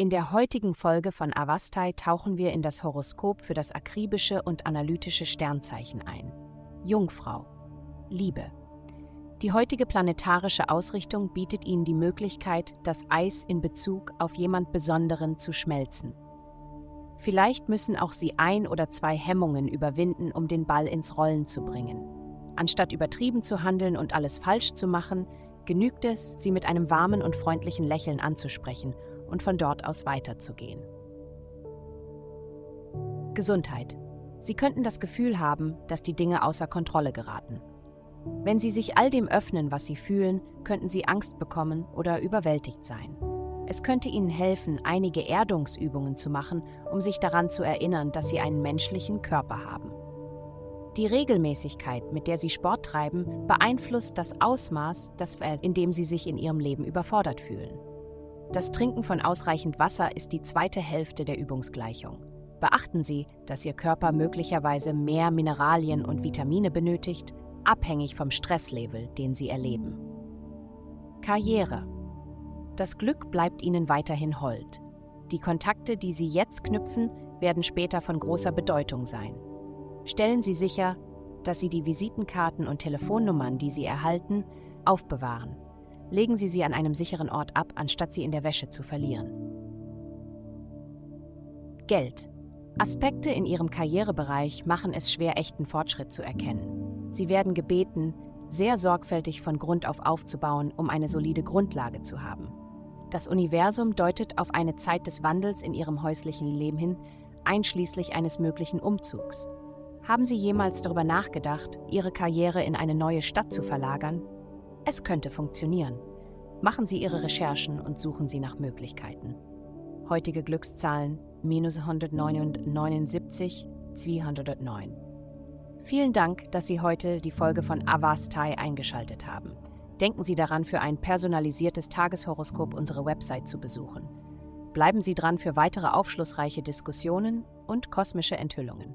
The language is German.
In der heutigen Folge von Avastai tauchen wir in das Horoskop für das akribische und analytische Sternzeichen ein. Jungfrau. Liebe. Die heutige planetarische Ausrichtung bietet Ihnen die Möglichkeit, das Eis in Bezug auf jemand Besonderen zu schmelzen. Vielleicht müssen auch Sie ein oder zwei Hemmungen überwinden, um den Ball ins Rollen zu bringen. Anstatt übertrieben zu handeln und alles falsch zu machen, genügt es, Sie mit einem warmen und freundlichen Lächeln anzusprechen und von dort aus weiterzugehen. Gesundheit. Sie könnten das Gefühl haben, dass die Dinge außer Kontrolle geraten. Wenn Sie sich all dem öffnen, was Sie fühlen, könnten Sie Angst bekommen oder überwältigt sein. Es könnte Ihnen helfen, einige Erdungsübungen zu machen, um sich daran zu erinnern, dass Sie einen menschlichen Körper haben. Die Regelmäßigkeit, mit der Sie Sport treiben, beeinflusst das Ausmaß, in dem Sie sich in Ihrem Leben überfordert fühlen. Das Trinken von ausreichend Wasser ist die zweite Hälfte der Übungsgleichung. Beachten Sie, dass Ihr Körper möglicherweise mehr Mineralien und Vitamine benötigt, abhängig vom Stresslevel, den Sie erleben. Karriere. Das Glück bleibt Ihnen weiterhin hold. Die Kontakte, die Sie jetzt knüpfen, werden später von großer Bedeutung sein. Stellen Sie sicher, dass Sie die Visitenkarten und Telefonnummern, die Sie erhalten, aufbewahren legen Sie sie an einem sicheren Ort ab, anstatt sie in der Wäsche zu verlieren. Geld. Aspekte in Ihrem Karrierebereich machen es schwer, echten Fortschritt zu erkennen. Sie werden gebeten, sehr sorgfältig von Grund auf aufzubauen, um eine solide Grundlage zu haben. Das Universum deutet auf eine Zeit des Wandels in Ihrem häuslichen Leben hin, einschließlich eines möglichen Umzugs. Haben Sie jemals darüber nachgedacht, Ihre Karriere in eine neue Stadt zu verlagern es könnte funktionieren. Machen Sie Ihre Recherchen und suchen Sie nach Möglichkeiten. Heutige Glückszahlen minus 179, 209. Vielen Dank, dass Sie heute die Folge von Avastai eingeschaltet haben. Denken Sie daran, für ein personalisiertes Tageshoroskop unsere Website zu besuchen. Bleiben Sie dran für weitere aufschlussreiche Diskussionen und kosmische Enthüllungen.